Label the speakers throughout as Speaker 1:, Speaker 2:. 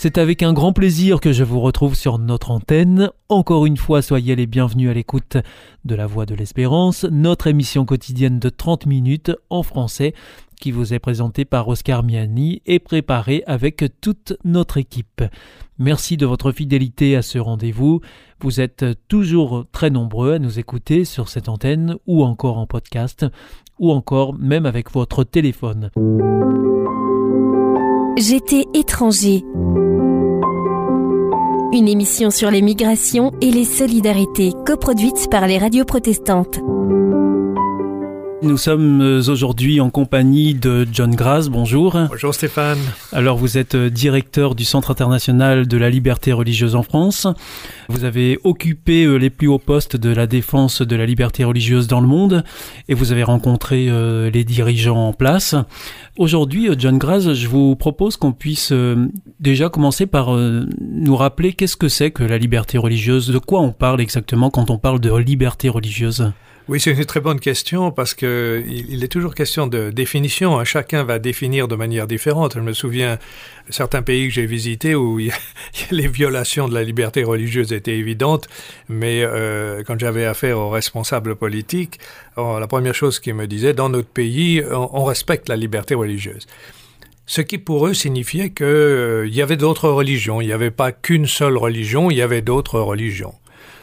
Speaker 1: C'est avec un grand plaisir que je vous retrouve sur notre antenne. Encore une fois, soyez les bienvenus à l'écoute de La Voix de l'Espérance, notre émission quotidienne de 30 minutes en français qui vous est présentée par Oscar Miani et préparée avec toute notre équipe. Merci de votre fidélité à ce rendez-vous. Vous êtes toujours très nombreux à nous écouter sur cette antenne ou encore en podcast ou encore même avec votre téléphone.
Speaker 2: J'étais étranger. Une émission sur les migrations et les solidarités, coproduite par les radios protestantes.
Speaker 1: Nous sommes euh, aujourd'hui en compagnie de John Graz. Bonjour.
Speaker 3: Bonjour Stéphane.
Speaker 1: Alors vous êtes euh, directeur du Centre international de la liberté religieuse en France. Vous avez occupé euh, les plus hauts postes de la défense de la liberté religieuse dans le monde et vous avez rencontré les dirigeants en place. Aujourd'hui, John Graz, je vous propose qu'on puisse déjà commencer par nous rappeler qu'est-ce que c'est que la liberté religieuse, de quoi on parle exactement quand on parle de liberté religieuse?
Speaker 3: Oui, c'est une très bonne question parce que il est toujours question de définition. Hein. Chacun va définir de manière différente. Je me souviens certains pays que j'ai visités où les violations de la liberté religieuse étaient évidentes, mais euh, quand j'avais affaire aux responsables politiques, la première chose qu'ils me disaient, dans notre pays, on, respecte la liberté religieuse ce qui pour eux signifiait qu'il euh, y avait d'autres religions, il n'y avait pas qu'une seule religion, il y avait d'autres religions.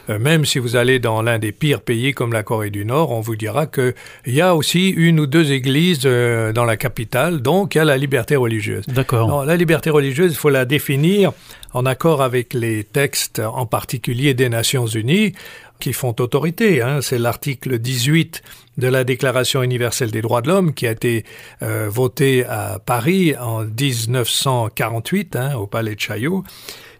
Speaker 3: Euh, même si vous allez dans l'un des pires pays comme la Corée du Nord, on vous dira qu'il y a aussi une ou deux églises euh, dans la capitale, donc il y a la liberté religieuse.
Speaker 1: D'accord.
Speaker 3: La liberté religieuse, il faut la définir en accord avec les textes, en particulier des Nations Unies, qui font autorité. Hein. C'est l'article 18 de la Déclaration universelle des droits de l'homme qui a été euh, voté à Paris en 1948 hein, au Palais de Chaillot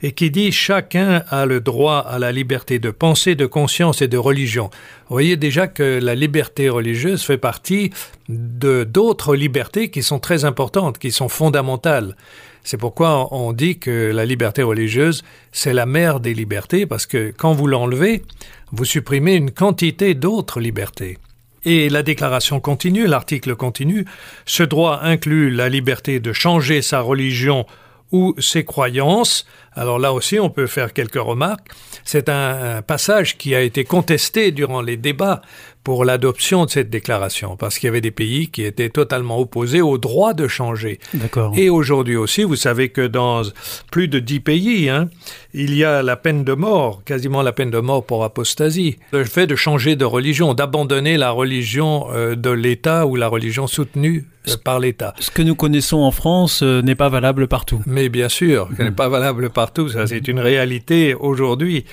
Speaker 3: et qui dit chacun a le droit à la liberté de pensée, de conscience et de religion. Vous voyez déjà que la liberté religieuse fait partie de d'autres libertés qui sont très importantes, qui sont fondamentales. C'est pourquoi on dit que la liberté religieuse, c'est la mère des libertés, parce que quand vous l'enlevez, vous supprimez une quantité d'autres libertés. Et la déclaration continue, l'article continue, ce droit inclut la liberté de changer sa religion ou ses croyances. Alors là aussi, on peut faire quelques remarques. C'est un, passage qui a été contesté durant les débats pour l'adoption de cette déclaration, parce qu'il y avait des pays qui étaient totalement opposés au droit de changer.
Speaker 1: D'accord.
Speaker 3: Et aujourd'hui aussi, vous savez que dans plus de dix pays, hein, il y a la peine de mort, quasiment la peine de mort pour apostasie. Le fait de changer de religion, d'abandonner la religion euh, de l'État ou la religion soutenue euh, par l'État.
Speaker 1: Ce que nous connaissons en France euh, n'est pas valable partout.
Speaker 3: Mais bien sûr, ce n'est pas valable partout, ça c'est une réalité aujourd'hui.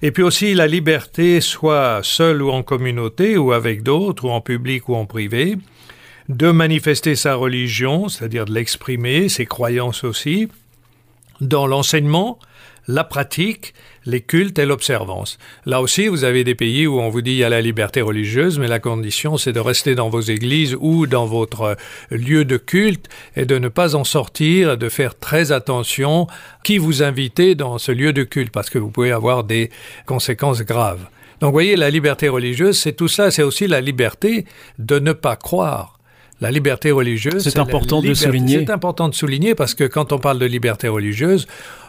Speaker 3: Et puis aussi la liberté, soit seule ou en communauté, ou avec d'autres, ou en public ou en privé, de manifester sa religion, c'est-à-dire de l'exprimer, ses croyances aussi, dans l'enseignement, la pratique, les cultes et l'observance. Là aussi, vous avez des pays où on vous dit il y a la liberté religieuse, mais la condition c'est de rester dans vos églises ou dans votre lieu de culte et de ne pas en sortir, de faire très attention qui vous invitez dans ce lieu de culte parce que vous pouvez avoir des conséquences graves. Donc, voyez, la liberté religieuse, c'est tout ça, c'est aussi la liberté de ne pas croire la liberté religieuse.
Speaker 1: C'est important de souligner.
Speaker 3: C'est important de souligner parce que quand on parle de liberté religieuse,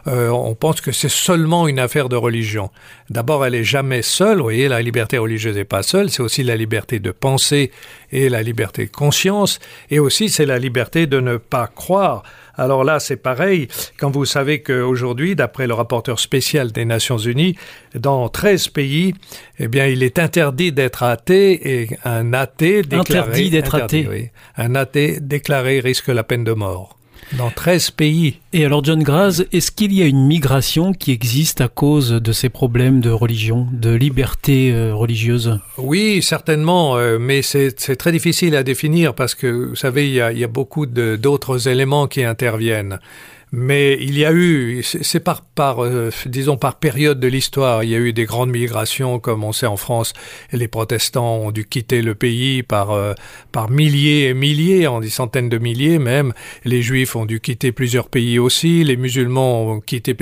Speaker 3: euh, on pense que c'est seulement une affaire de religion. D'abord, elle est jamais seule. Vous voyez, la liberté religieuse n'est pas seule. C'est aussi la liberté de penser et la liberté de conscience. Et aussi, c'est la liberté de ne pas croire. Alors là, c'est pareil. Quand vous savez qu'aujourd'hui, d'après le rapporteur spécial des Nations Unies, dans 13 pays, eh bien, il est interdit d'être athée et un athée déclaré...
Speaker 1: Interdit d'être athée.
Speaker 3: Un athée déclaré risque la peine de mort dans 13 pays.
Speaker 1: Et alors, John Graz, est-ce qu'il y a une migration qui existe à cause de ces problèmes de religion, de liberté euh, religieuse?
Speaker 3: Oui, certainement, euh, mais c'est très difficile à définir parce que, vous savez, il y a, il y a beaucoup d'autres éléments qui interviennent. Mais il y a eu, c'est par, par euh, disons par période de l'histoire, il y a eu des grandes migrations, comme on sait en France, les protestants ont dû quitter le pays par, euh, par milliers et milliers, en des centaines de milliers même. Les juifs ont dû quitter plusieurs pays aussi, les musulmans ont quitté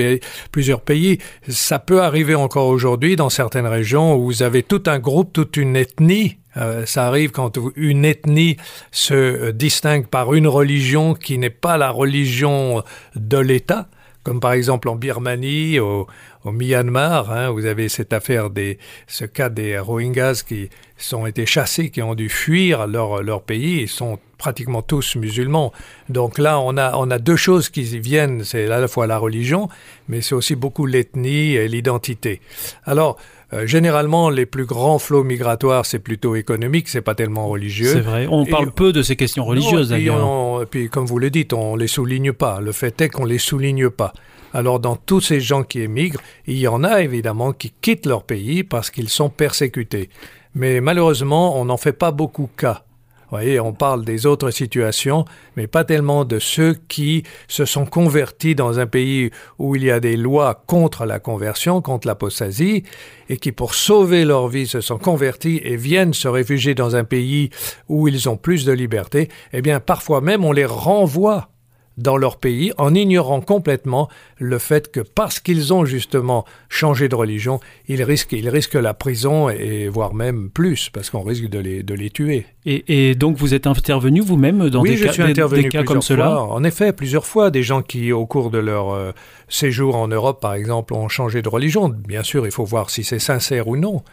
Speaker 3: plusieurs pays. Ça peut arriver encore aujourd'hui dans certaines régions où vous avez tout un groupe, toute une ethnie euh, ça arrive quand une ethnie se distingue par une religion qui n'est pas la religion de l'État, comme par exemple en Birmanie, au, Myanmar, hein, vous avez cette affaire des, ce cas des Rohingyas qui sont été chassés, qui ont dû fuir leur, leur pays, ils sont pratiquement tous musulmans. Donc là, on a, on a deux choses qui viennent, c'est à la fois la religion, mais c'est aussi beaucoup l'ethnie et l'identité. Alors, euh, généralement, les plus grands flots migratoires, c'est plutôt économique, c'est pas tellement religieux.
Speaker 1: C'est vrai. On parle peu de ces questions religieuses
Speaker 3: d'ailleurs. Et puis, comme vous le dites, on les souligne pas. Le fait est qu'on les souligne pas. Alors, dans tous ces gens qui émigrent, il y en a évidemment qui quittent leur pays parce qu'ils sont persécutés. Mais malheureusement, on n'en fait pas beaucoup cas. Vous voyez, on parle des autres situations, mais pas tellement de ceux qui se sont convertis dans un pays où il y a des lois contre la conversion, contre l'apostasie, et qui, pour sauver leur vie, se sont convertis et viennent se réfugier dans un pays où ils ont plus de liberté. Eh bien, parfois même, on les renvoie dans leur pays en ignorant complètement le fait que parce qu'ils ont justement changé de religion, ils risquent, ils risquent la prison et, voire même plus parce qu'on risque de les, de les tuer.
Speaker 1: Et, donc vous êtes intervenu vous-même dans des,
Speaker 3: je
Speaker 1: cas,
Speaker 3: suis intervenu
Speaker 1: des, cas comme cela
Speaker 3: En effet, plusieurs fois, des gens qui au cours de leur euh, séjour en Europe, par exemple, ont changé de religion. Bien sûr, il faut voir si c'est sincère ou non.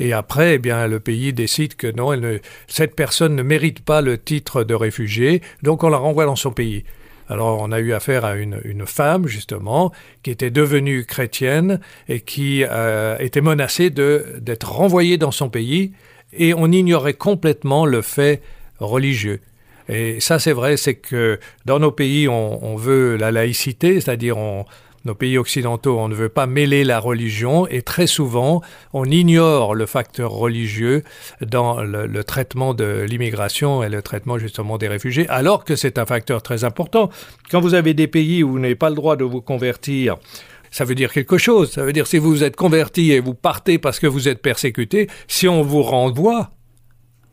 Speaker 3: Et après, eh bien, le pays décide que non, cette personne ne mérite pas le titre de réfugié, donc on la renvoie dans son pays. Alors on a eu affaire à une, une femme, justement, qui était devenue chrétienne et qui euh, était menacée d'être renvoyée dans son pays, et on ignorait complètement le fait religieux. Et ça, c'est vrai, c'est que dans nos pays, on, on veut la laïcité, c'est-à-dire on, nos pays occidentaux, on ne veut pas mêler la religion et très souvent, on ignore le facteur religieux dans le, traitement de l'immigration et le traitement justement des réfugiés, alors que c'est un facteur très important. Quand vous avez des pays où vous n'avez pas le droit de vous convertir, ça veut dire quelque chose. Ça veut dire si vous vous êtes converti et vous partez parce que vous êtes persécuté, si on vous renvoie,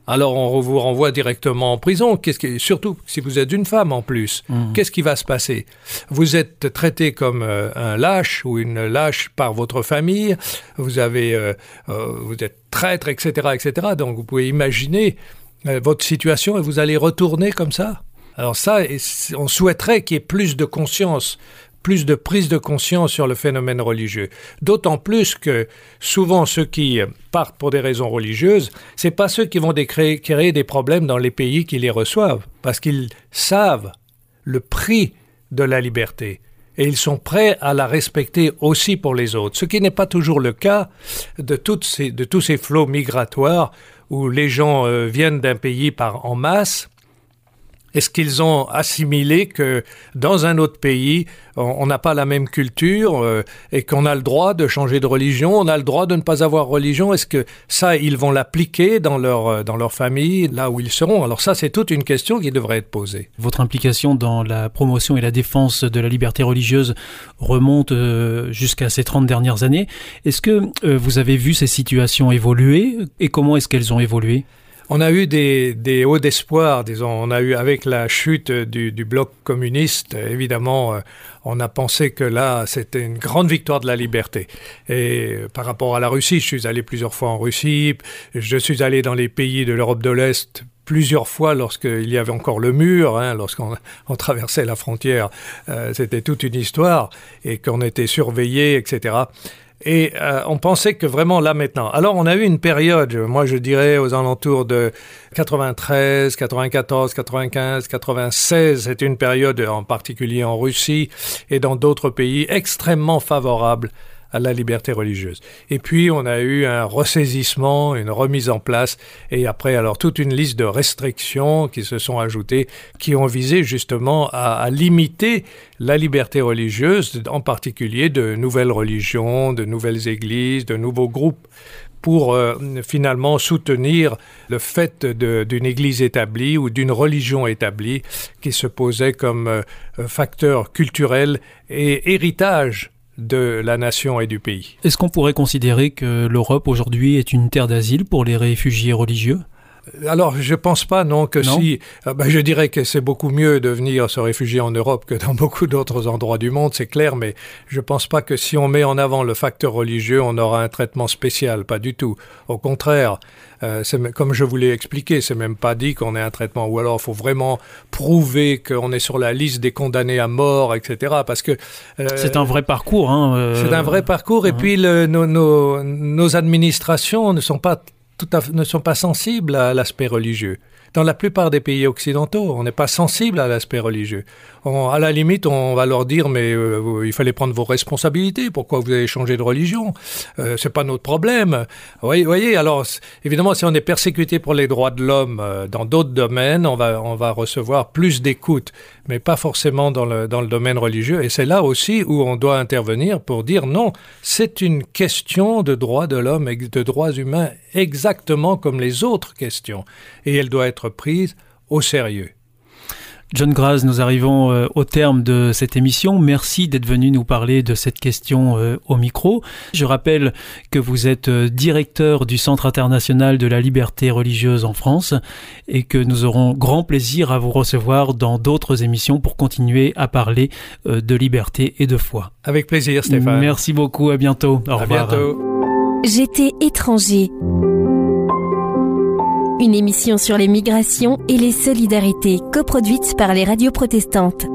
Speaker 3: alors on vous renvoie directement en prison. Qu'est-ce qui, surtout si vous êtes une femme en plus, mmh. qu'est-ce qui va se passer? Vous êtes traité comme euh, un lâche ou une lâche par votre famille. Vous avez, euh, euh, vous êtes traître, etc., etc. Donc vous pouvez imaginer votre situation et vous allez retourner comme ça? Alors ça, on souhaiterait qu'il y ait plus de conscience plus de prise de conscience sur le phénomène religieux. D'autant plus que souvent ceux qui partent pour des raisons religieuses, c'est pas ceux qui vont créer, des problèmes dans les pays qui les reçoivent, parce qu'ils savent le prix de la liberté et ils sont prêts à la respecter aussi pour les autres, ce qui n'est pas toujours le cas de tous ces flots migratoires où les gens euh, viennent d'un pays par en masse est-ce qu'ils ont assimilé que dans un autre pays, on n'a pas la même culture euh, et qu'on a le droit de changer de religion, on a le droit de ne pas avoir religion? Est-ce que ça, ils vont l'appliquer dans leur, euh, dans leur famille, là où ils seront? Alors ça, c'est toute une question qui devrait être posée.
Speaker 1: Votre implication dans la promotion et la défense de la liberté religieuse remonte euh, jusqu'à ces 30 dernières années. Est-ce que vous avez vu ces situations évoluer et comment est-ce qu'elles ont évolué?
Speaker 3: On a eu des, des hauts d'espoir, disons. On a eu, avec la chute du, du bloc communiste, évidemment, euh, on a pensé que là, c'était une grande victoire de la liberté. Et euh, par rapport à la Russie, je suis allé plusieurs fois en Russie, je suis allé dans les pays de l'Europe de l'Est plusieurs fois lorsqu'il y avait encore le mur, hein, lorsqu'on on traversait la frontière, euh, c'était toute une histoire, et qu'on était surveillé, etc. Et euh, on pensait que vraiment là maintenant. Alors on a eu une période, moi je dirais aux alentours de 93, 94, 95, 96, c'est une période en particulier en Russie et dans d'autres pays extrêmement favorable à la liberté religieuse. Et puis on a eu un ressaisissement, une remise en place, et après alors toute une liste de restrictions qui se sont ajoutées, qui ont visé justement à, limiter la liberté religieuse, en particulier de nouvelles religions, de nouvelles églises, de nouveaux groupes pour euh, finalement soutenir le fait d'une Église établie ou d'une religion établie qui se posait comme euh, facteur culturel et héritage de la nation et du pays.
Speaker 1: Est-ce qu'on pourrait considérer que l'Europe aujourd'hui est une terre d'asile pour les réfugiés religieux?
Speaker 3: Alors, je pense pas, non, que si. Ah, ben, je dirais que c'est beaucoup mieux de venir se réfugier en Europe que dans beaucoup d'autres endroits du monde, c'est clair, mais je pense pas que si on met en avant le facteur religieux, on aura un traitement spécial, pas du tout. Au contraire, euh, comme je vous l'ai expliqué, c'est même pas dit qu'on ait un traitement, ou alors il faut vraiment prouver qu'on est sur la liste des condamnés à mort, etc. Parce que
Speaker 1: euh, c'est un vrai parcours. Hein,
Speaker 3: euh, c'est un vrai parcours, et hein. puis le, nos, nos, nos administrations ne sont pas tout à, ne sont pas sensibles à l'aspect religieux. Dans la plupart des pays occidentaux, on n'est pas sensible à l'aspect religieux. À la limite, on va leur dire mais euh, il fallait prendre vos responsabilités. Pourquoi vous avez changé de religion? Euh, C'est pas notre problème. Vous voyez, alors évidemment, si on est persécuté pour les droits de l'homme euh, dans d'autres domaines, on va on va recevoir plus d'écoute, mais pas forcément dans le dans le domaine religieux. Et c'est là aussi où on doit intervenir pour dire non, c'est une question de droits de l'homme et de droits humains exactement comme les autres questions, et elle doit être prise au sérieux.
Speaker 1: John Graz, nous arrivons euh, au terme de cette émission. Merci d'être venu nous parler de cette question euh, au micro. Je rappelle que vous êtes euh, directeur du Centre international de la liberté religieuse en France et que nous aurons grand plaisir à vous recevoir dans d'autres émissions pour continuer à parler de liberté et de foi.
Speaker 3: Avec plaisir, Stéphane.
Speaker 1: Merci beaucoup. À bientôt.
Speaker 3: Au à bientôt.
Speaker 2: J'étais étranger une émission sur les migrations et les solidarités coproduite par les radios protestantes.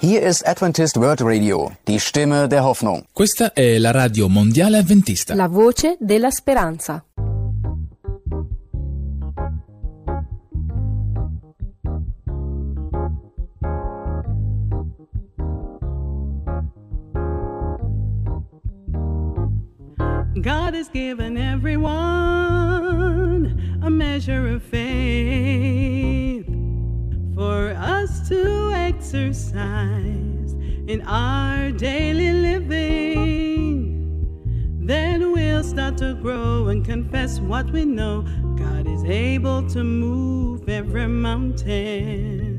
Speaker 4: Hier ist Adventist World Radio, die Stimme der Hoffnung.
Speaker 5: Questa è la radio mondiale adventista.
Speaker 6: La voce della speranza.
Speaker 7: In our daily living. Then we'll start to grow and confess what we know. God is able to move every mountain.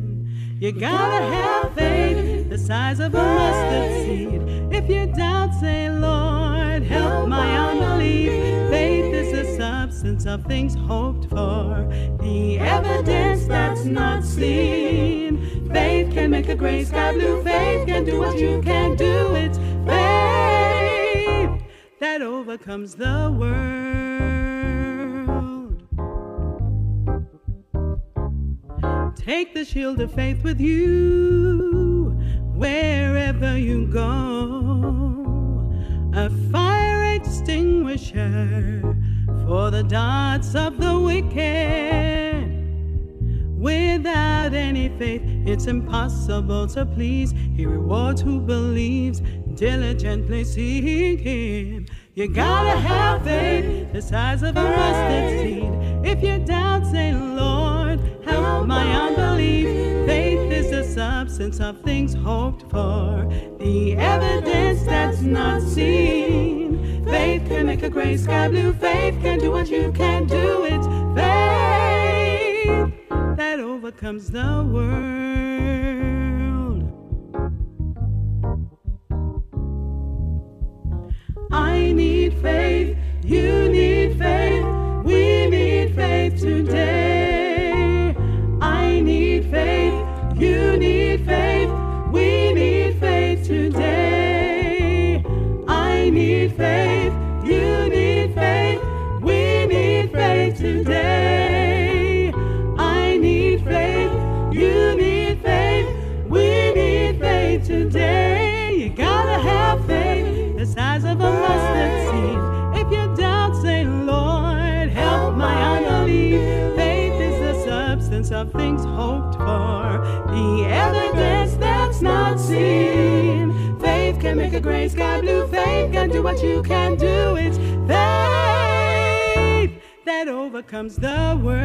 Speaker 7: You gotta have faith the size of a mustard seed. If you doubt, say, Lord, help my unbelief. Faith is the substance of things hoped for, the evidence that's not seen. Faith can make a gray sky blue. Faith can do what you can't do. It's faith that overcomes the world. Take the shield of faith with you wherever you go. A fire extinguisher for the darts of the wicked. Without any faith, it's impossible to please. He rewards who believes, diligently seek Him. You gotta have faith the size of a mustard seed. If you doubt, say, Lord, help my unbelief. Faith is the substance of things hoped for, the evidence that's not seen. Faith can make a gray sky blue. Faith can do what you can't do. It's comes the word. Seen. Faith can make a gray sky blue. Faith can do what you can do. It's faith that overcomes the world.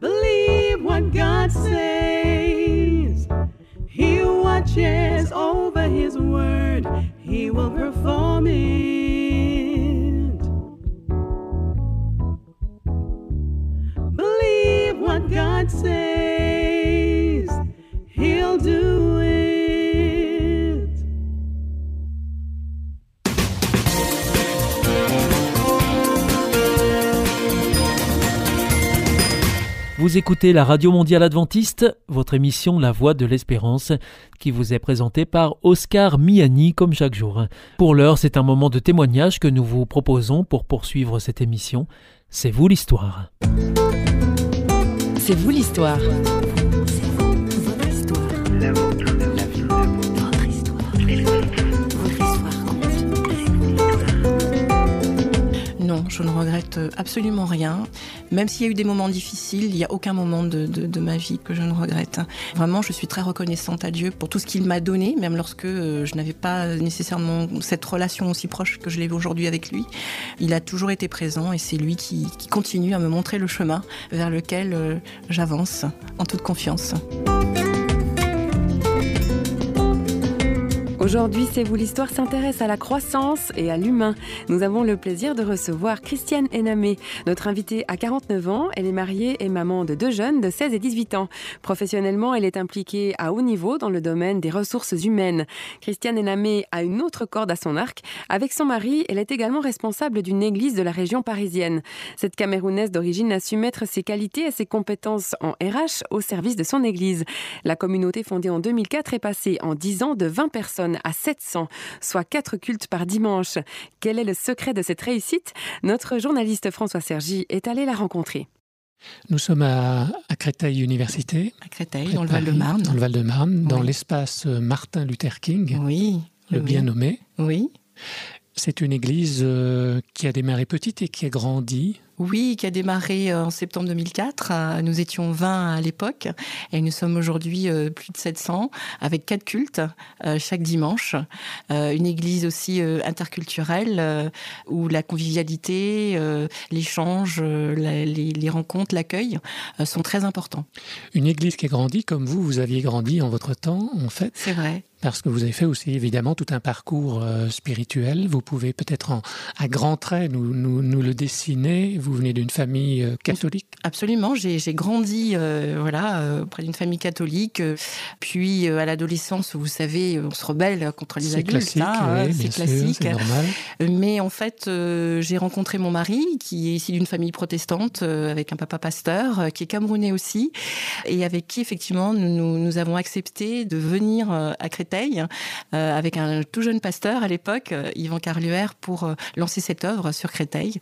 Speaker 7: Believe what God says, He watches over His word. He will perform it. God says, He'll do.
Speaker 1: Vous écoutez la Radio Mondiale Adventiste, votre émission La Voix de l'Espérance, qui vous est présentée par Oscar Miani comme chaque jour. Pour l'heure, c'est un moment de témoignage que nous vous proposons pour poursuivre cette émission. C'est vous l'histoire.
Speaker 2: C'est vous l'histoire.
Speaker 8: Non, je ne regrette absolument rien. Même s'il y a eu des moments difficiles, il n'y a aucun moment de, ma vie que je ne regrette. Vraiment, je suis très reconnaissante à Dieu pour tout ce qu'il m'a donné, même lorsque euh, je n'avais pas nécessairement cette relation aussi proche que je l'ai aujourd'hui avec lui. Il a toujours été présent et c'est lui qui, qui continue à me montrer le chemin vers lequel euh, j'avance en toute confiance.
Speaker 6: Aujourd'hui, C'est vous l'histoire s'intéresse à la croissance et à l'humain. Nous avons le plaisir de recevoir Christiane Enamé. Notre invitée a 49 ans, elle est mariée et maman de deux jeunes de 16 et 18 ans. Professionnellement, elle est impliquée à haut niveau dans le domaine des ressources humaines. Christiane Enamé a une autre corde à son arc. Avec son mari, elle est également responsable d'une église de la région parisienne. Cette Camerounaise d'origine a su mettre ses qualités et ses compétences en RH au service de son église. La communauté fondée en 2004 est passée en 10 ans de 20 personnes à 700, soit 4 cultes par dimanche. Quel est le secret de cette réussite? Notre journaliste François Sergi est allé la rencontrer.
Speaker 9: Nous sommes à, à Créteil Université,
Speaker 8: À Créteil, dans le Val-de-Marne.
Speaker 9: Dans le Val-de-Marne, dans
Speaker 8: Oui.
Speaker 9: l'espace Martin Luther King,
Speaker 8: Oui.
Speaker 9: le
Speaker 8: oui,
Speaker 9: bien nommé.
Speaker 8: Oui.
Speaker 9: C'est une église euh, qui a démarré petite et qui a grandi.
Speaker 8: Oui, qui a démarré euh, en septembre 2004. Euh, Nous étions 20 à l'époque et nous sommes aujourd'hui euh, plus de 700 avec quatre cultes chaque dimanche. Une église aussi interculturelle où la convivialité, l'échange, les, rencontres, l'accueil sont très importants.
Speaker 9: Une église qui a grandi comme vous, vous aviez grandi en votre temps, en fait,
Speaker 8: C'est vrai.
Speaker 9: parce que vous avez fait aussi évidemment tout un parcours spirituel. Vous pouvez peut-être à grands traits nous, nous, nous le dessiner. Vous venez d'une famille euh, catholique.
Speaker 8: Absolument, j'ai grandi euh, voilà euh, auprès d'une famille catholique, euh, puis euh, à l'adolescence, vous savez, on se rebelle contre les
Speaker 9: C'est
Speaker 8: adultes,
Speaker 9: classique,
Speaker 8: hein,
Speaker 9: oui,
Speaker 8: c'est
Speaker 9: sûr,
Speaker 8: classique.
Speaker 9: c'est normal.
Speaker 8: Mais en fait, euh, j'ai rencontré mon mari, qui est issu d'une famille protestante, euh, avec un papa pasteur, euh, qui est camerounais aussi, et avec qui, effectivement, nous, avons accepté de venir euh, à Créteil, euh, avec un tout jeune pasteur à l'époque, euh, Yvan Carluère, pour euh, lancer cette œuvre sur Créteil.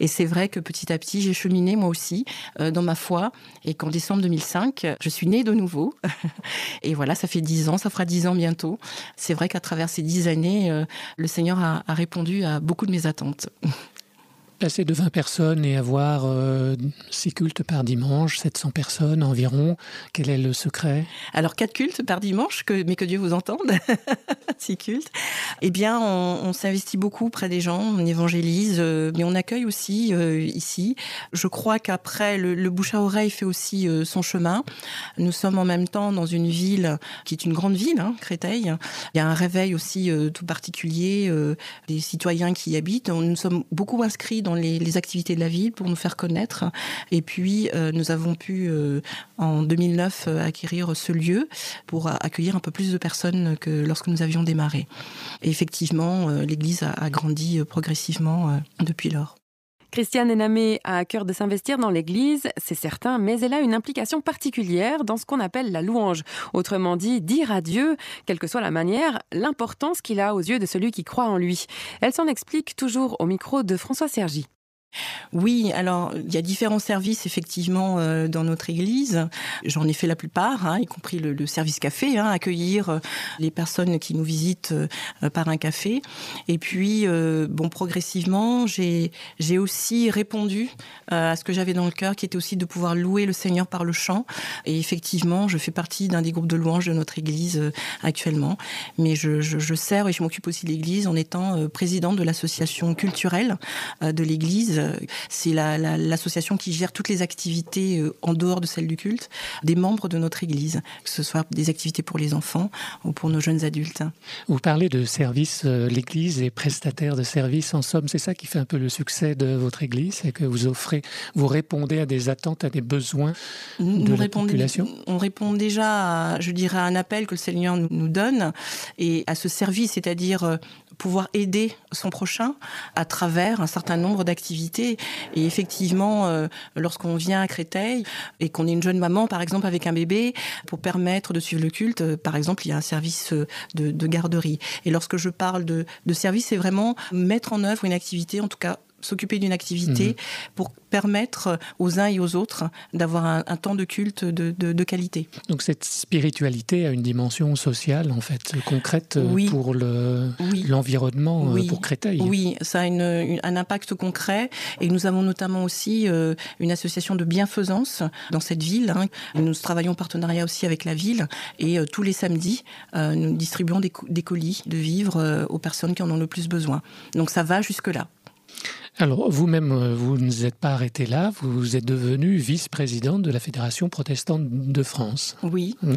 Speaker 8: Et c'est vrai que petit à petit, j'ai cheminé moi aussi euh, dans ma foi, et qu'en décembre 2005, je suis née de nouveau. et voilà, ça fait dix ans, ça fera dix ans bientôt. C'est vrai qu'à travers ces dix années, euh, le Seigneur a, a répondu à beaucoup de mes attentes.
Speaker 9: Passer de 20 personnes et avoir euh, six cultes par dimanche, 700 personnes environ, quel est le secret?
Speaker 8: Alors, quatre cultes par dimanche, mais que Dieu vous entende, six cultes. Eh bien, on, s'investit beaucoup près des gens, on évangélise, euh, mais on accueille aussi euh, ici. Je crois qu'après, le, le bouche à oreille fait aussi euh, son chemin. Nous sommes en même temps dans une ville qui est une grande ville, hein, Créteil. Il y a un réveil aussi tout particulier des citoyens qui y habitent. Nous sommes beaucoup inscrits dans les, activités de la ville pour nous faire connaître. Et puis, euh, nous avons pu, euh, en 2009, euh, acquérir ce lieu pour accueillir un peu plus de personnes que lorsque nous avions démarré. Et effectivement, l'Église a, a grandi progressivement depuis lors.
Speaker 6: Christiane Enamé a à cœur de s'investir dans l'Église, c'est certain, mais elle a une implication particulière dans ce qu'on appelle la louange. Autrement dit, dire à Dieu, quelle que soit la manière, l'importance qu'il a aux yeux de celui qui croit en lui. Elle s'en explique toujours au micro de François Sergi.
Speaker 8: Oui, alors il y a différents services effectivement euh, dans notre église. J'en ai fait la plupart, hein, y compris le, service café, hein, accueillir euh, les personnes qui nous visitent euh, par un café. Et puis, bon, progressivement, j'ai aussi répondu à ce que j'avais dans le cœur, qui était aussi de pouvoir louer le Seigneur par le chant. Et effectivement, je fais partie d'un des groupes de louanges de notre église actuellement. Mais je, sers et je m'occupe aussi de l'église en étant présidente de l'association culturelle de l'église C'est l'association qui gère toutes les activités euh, en dehors de celle du culte des membres de notre Église, que ce soit des activités pour les enfants ou pour nos jeunes adultes.
Speaker 9: Vous parlez de services, euh, l'Église est prestataire de services. En somme, c'est ça qui fait un peu le succès de votre Église, c'est que vous offrez, vous répondez à des attentes, à des besoins de la population.
Speaker 8: On répond déjà, à, je dirais, à un appel que le Seigneur nous donne et à ce service, c'est-à-dire euh, pouvoir aider son prochain à travers un certain nombre d'activités. Et effectivement, euh, lorsqu'on vient à Créteil et qu'on est une jeune maman, par exemple, avec un bébé, pour permettre de suivre le culte, euh, par exemple, il y a un service euh, de, garderie. Et lorsque je parle de, de service, c'est vraiment mettre en œuvre une activité, en tout cas s'occuper d'une activité mhm. pour permettre aux uns et aux autres d'avoir un, temps de culte de, qualité.
Speaker 9: Donc cette spiritualité a une dimension sociale en fait concrète pour l'environnement
Speaker 8: oui.
Speaker 9: pour Créteil.
Speaker 8: Oui, ça a un impact concret et nous avons notamment aussi euh, une association de bienfaisance dans cette ville. Hein. Nous travaillons en partenariat aussi avec la ville et euh, tous les samedis euh, nous distribuons des, des, colis de vivres aux personnes qui en ont le plus besoin. Donc ça va jusque là.
Speaker 9: Alors, vous-même, euh, vous ne êtes pas arrêté là, vous êtes devenu vice-présidente de la Fédération protestante de France.
Speaker 8: Oui. Mm.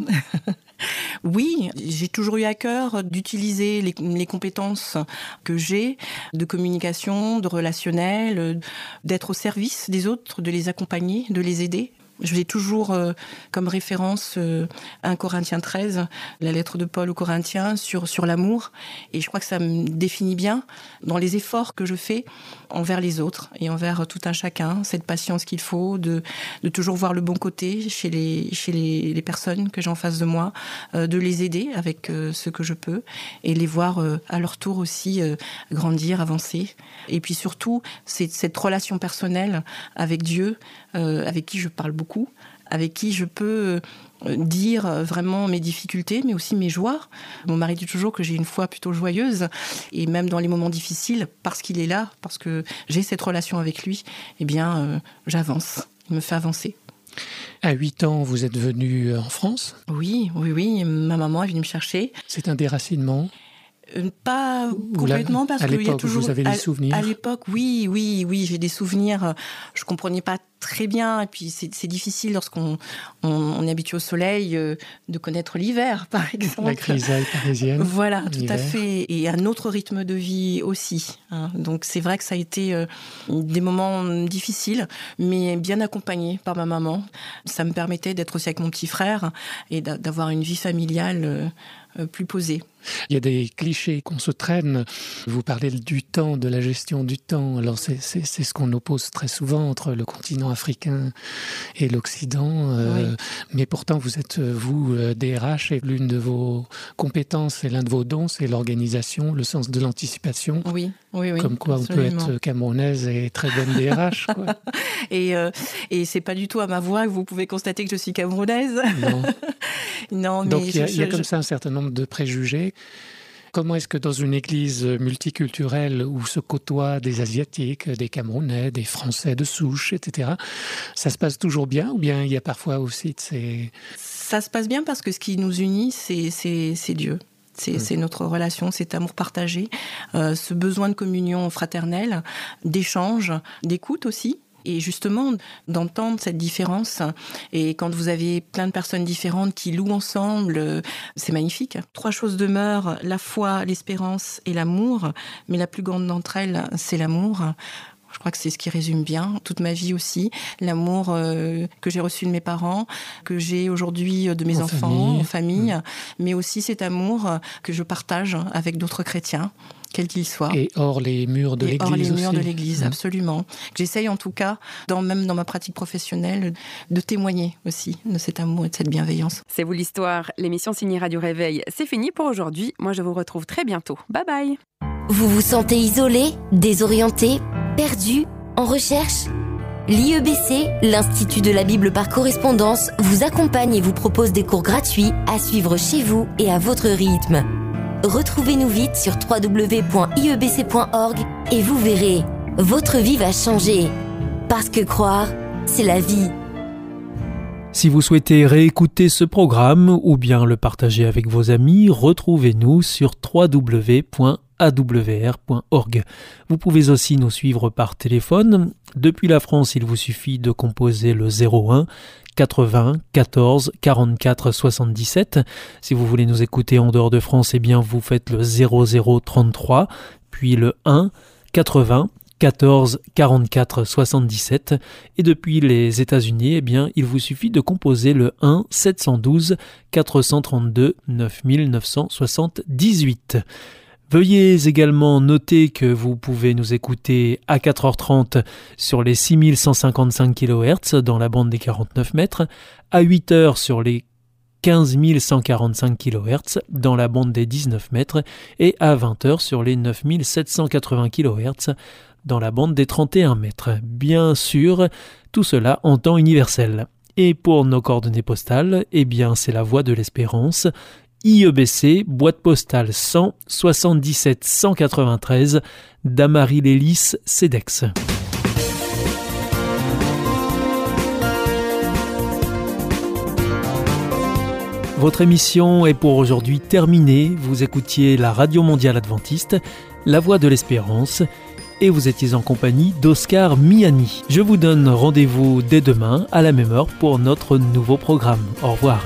Speaker 8: oui, j'ai toujours eu à cœur d'utiliser les, les, compétences que j'ai de communication, de relationnel, d'être au service des autres, de les accompagner, de les aider. Je l'ai toujours euh, comme référence euh, 1 Corinthiens 13, la lettre de Paul aux Corinthiens sur, sur l'amour. Et je crois que ça me définit bien dans les efforts que je fais envers les autres et envers tout un chacun, cette patience qu'il faut, de, de toujours voir le bon côté chez les, chez les, les personnes que j'ai en face de moi, euh, de les aider avec euh, ce que je peux et les voir euh, à leur tour aussi grandir, avancer. Et puis surtout, c'est cette relation personnelle avec Dieu, avec qui je parle beaucoup avec qui je peux euh, dire vraiment mes difficultés, mais aussi mes joies. Mon mari dit toujours que j'ai une foi plutôt joyeuse, et même dans les moments difficiles, parce qu'il est là, parce que j'ai cette relation avec lui, eh bien, euh, j'avance. Il me fait avancer.
Speaker 9: À 8 ans, vous êtes venu en France?
Speaker 8: Oui, oui, oui. Ma maman est venue me chercher.
Speaker 9: C'est un déracinement?
Speaker 8: Euh, pas complètement parce qu'il y a toujours.
Speaker 9: Vous avez des souvenirs.
Speaker 8: À l'époque, oui, oui, oui, j'ai des souvenirs. Je comprenais pas très bien. Et puis c'est difficile lorsqu'on on, est habitué au soleil euh, de connaître l'hiver, par exemple.
Speaker 9: La grisaille parisienne.
Speaker 8: Voilà, tout à fait. Et un autre rythme de vie aussi. Hein. Donc c'est vrai que ça a été euh, des moments difficiles, mais bien accompagnés par ma maman. Ça me permettait d'être aussi avec mon petit frère et d'avoir une vie familiale euh, plus posée.
Speaker 9: Il y a des clichés qu'on se traîne. Vous parlez du temps, de la gestion du temps. Alors c'est ce qu'on oppose très souvent entre le continent africain et l'Occident. Euh, mais pourtant, vous êtes, vous, DRH, euh, et l'une de vos compétences et l'un de vos dons, c'est l'organisation, le sens de l'anticipation.
Speaker 8: Oui, oui, oui.
Speaker 9: Comme quoi on peut être camerounaise et très bonne DRH. Quoi.
Speaker 8: et euh, et c'est pas du tout à ma voix que vous pouvez constater que je suis camerounaise.
Speaker 9: Non.
Speaker 8: non mais
Speaker 9: Donc il y a, comme ça un certain nombre de préjugés. Comment est-ce que dans une église multiculturelle où se côtoient des Asiatiques, des Camerounais, des Français de souche, etc., ça se passe toujours bien ou bien il y a parfois aussi de ces...
Speaker 8: Ça se passe bien parce que ce qui nous unit, c'est Dieu. Hmm. C'est notre relation, cet amour partagé, euh, ce besoin de communion fraternelle, d'échange, d'écoute aussi et justement d'entendre cette différence. Et quand vous avez plein de personnes différentes qui louent ensemble, c'est magnifique. Trois choses demeurent, la foi, l'espérance et l'amour, mais la plus grande d'entre elles, c'est l'amour. Je crois que c'est ce qui résume bien toute ma vie aussi, l'amour euh, que j'ai reçu de mes parents, que j'ai aujourd'hui de mes enfants, en famille, hmm. mais aussi cet amour que je partage avec d'autres chrétiens quel qu'il soit.
Speaker 9: Et hors les murs de l'église.
Speaker 8: Hors les murs de l'église, mmh. absolument. J'essaye en tout cas, dans, même dans ma pratique professionnelle, de témoigner aussi de cet amour et de cette bienveillance.
Speaker 6: C'est vous l'histoire. L'émission signée Radio Réveil, c'est fini pour aujourd'hui. Moi, je vous retrouve très bientôt. Bye bye.
Speaker 2: Vous vous sentez isolé, désorienté, perdu, en recherche? L'IEBC, l'Institut de la Bible par correspondance, vous accompagne et vous propose des cours gratuits à suivre chez vous et à votre rythme. Retrouvez-nous vite sur www.iebc.org et vous verrez, votre vie va changer. Parce que croire, c'est la vie.
Speaker 1: Si vous souhaitez réécouter ce programme ou bien le partager avec vos amis, retrouvez-nous sur www.iebc.org. awr.org. Vous pouvez aussi nous suivre par téléphone. Depuis la France, il vous suffit de composer le 01 80 14 44 77. Si vous voulez nous écouter en dehors de France, eh bien vous faites le 00 33, puis le 1 80 14 44 77 et depuis les États-Unis, eh bien, il vous suffit de composer le 1 712 432 9978. Veuillez également noter que vous pouvez nous écouter à 4h30 sur les 6155 kHz dans la bande des 49 mètres, à 8h sur les 15 145 kHz dans la bande des 19 mètres et à 20h sur les 9780 kHz dans la bande des 31 mètres. Bien sûr, tout cela en temps universel. Et pour nos coordonnées postales, eh bien c'est la voie de l'espérance, IEBC, boîte postale 100 77 193, Damary Lélis, CEDEX. Votre émission est pour aujourd'hui terminée. Vous écoutiez la Radio Mondiale Adventiste, La Voix de l'Espérance, et vous étiez en compagnie d'Oscar Miani. Je vous donne rendez-vous dès demain à la même heure pour notre nouveau programme. Au revoir.